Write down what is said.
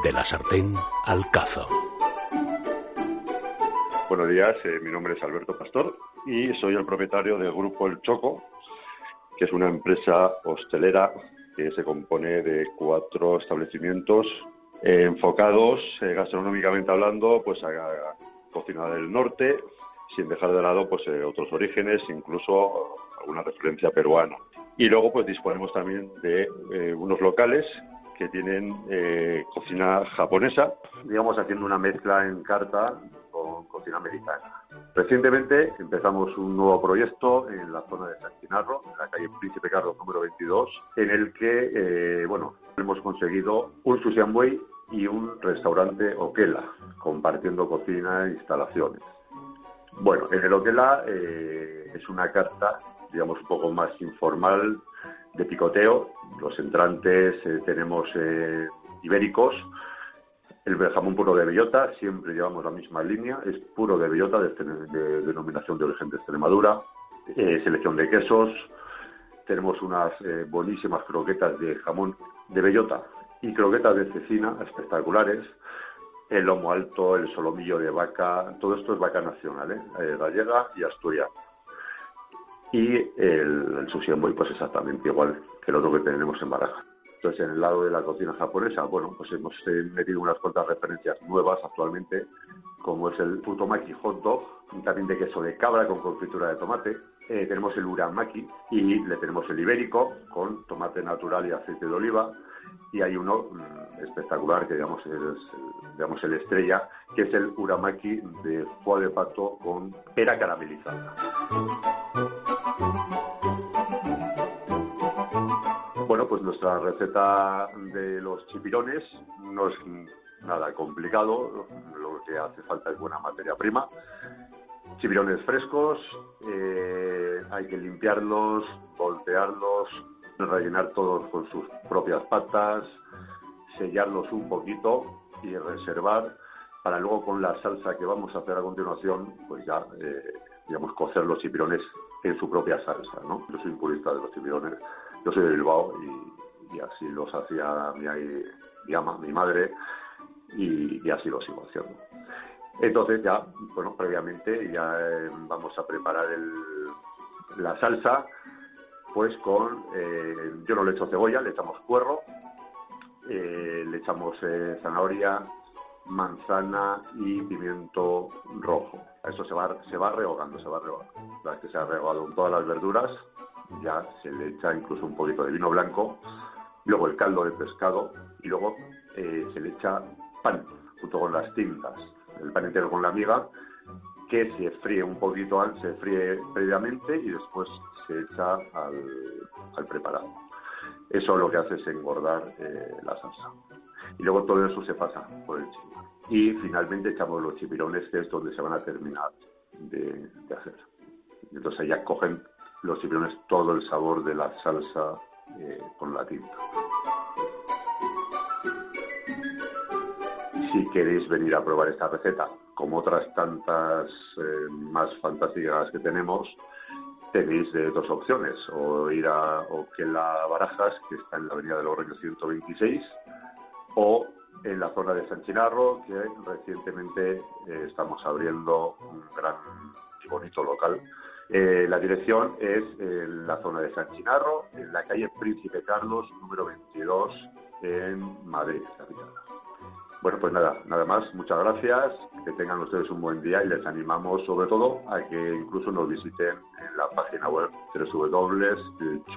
De la sartén al cazo. Buenos días, eh, mi nombre es Alberto Pastor y soy el propietario del Grupo El Choco, que es una empresa hostelera que se compone de cuatro establecimientos eh, enfocados eh, gastronómicamente hablando pues a, cocina del norte, sin dejar de lado pues otros orígenes, incluso alguna referencia peruana. Y luego pues disponemos también de unos locales que tienen eh, cocina japonesa, digamos haciendo una mezcla en carta con cocina americana. Recientemente empezamos un nuevo proyecto en la zona de San Chinarro, en la calle Príncipe Carlos número 22, en el que eh, bueno, hemos conseguido un sushi y un restaurante Oquela, compartiendo cocina e instalaciones. Bueno, en el Oquela eh, es una carta, digamos, un poco más informal, de picoteo. Los entrantes eh, tenemos eh, ibéricos, el jamón puro de bellota, siempre llevamos la misma línea, es puro de bellota, de, denominación de origen de Extremadura, eh, selección de quesos, tenemos unas buenísimas croquetas de jamón de bellota y croquetas de cecina espectaculares, el lomo alto, el solomillo de vaca, todo esto es vaca nacional, ¿eh? gallega y asturiana y el, el sushi pues exactamente igual que el otro que tenemos en Baraja. Entonces, en el lado de la cocina japonesa, bueno, pues hemos eh, metido unas cuantas referencias nuevas actualmente, como es el futomaki hot dog, también de queso de cabra con confitura de tomate. Eh, tenemos el uramaki y le tenemos el ibérico con tomate natural y aceite de oliva. Y hay uno mm, espectacular que digamos es el, digamos el estrella, que es el uramaki de foie de pato con pera caramelizada. Nuestra receta de los chipirones no es nada complicado, lo que hace falta es buena materia prima. Chipirones frescos, eh, hay que limpiarlos, voltearlos, rellenar todos con sus propias patas, sellarlos un poquito y reservar para luego con la salsa que vamos a hacer a continuación, pues ya, eh, digamos, cocer los chipirones en su propia salsa, ¿no? Yo soy purista de los chipirones yo soy de Bilbao y, así los hacía mi, madre y, así lo sigo haciendo. Entonces ya, bueno, previamente ya eh, vamos a preparar la salsa, pues con, eh, yo no le echo cebolla, le echamos puerro, eh, le echamos zanahoria, manzana y pimiento rojo. Eso se va, se va rehogando, se va rehogando. La vez que se ha rehogado todas las verduras, ya se le echa incluso un poquito de vino blanco, luego el caldo de pescado y luego eh, se le echa pan junto con las tintas, el pan entero con la miga, que se fríe un poquito, se fríe previamente y después se echa al, preparado. Eso lo que hace es engordar eh, la salsa. Y luego todo eso se pasa por el chipirón. Y finalmente echamos los chipirones, que es donde se van a terminar de, de hacer. Entonces ya cogen los chipirones todo el sabor de la salsa eh, con la tinta. Si queréis venir a probar esta receta, como otras tantas eh, más fantásticas que tenemos, tenéis eh, dos opciones, o ir a Oquela Barajas, que está en la avenida de Reyes 126, o en la zona de San Chinarro, que recientemente estamos abriendo un gran y bonito local eh, la dirección es en la zona de San Chinarro, en la calle Príncipe Carlos, número 22, en Madrid, capital. Bueno, pues nada, nada más. Muchas gracias. Que tengan ustedes un buen día y les animamos sobre todo a que incluso nos visiten en la página web www.choco.es.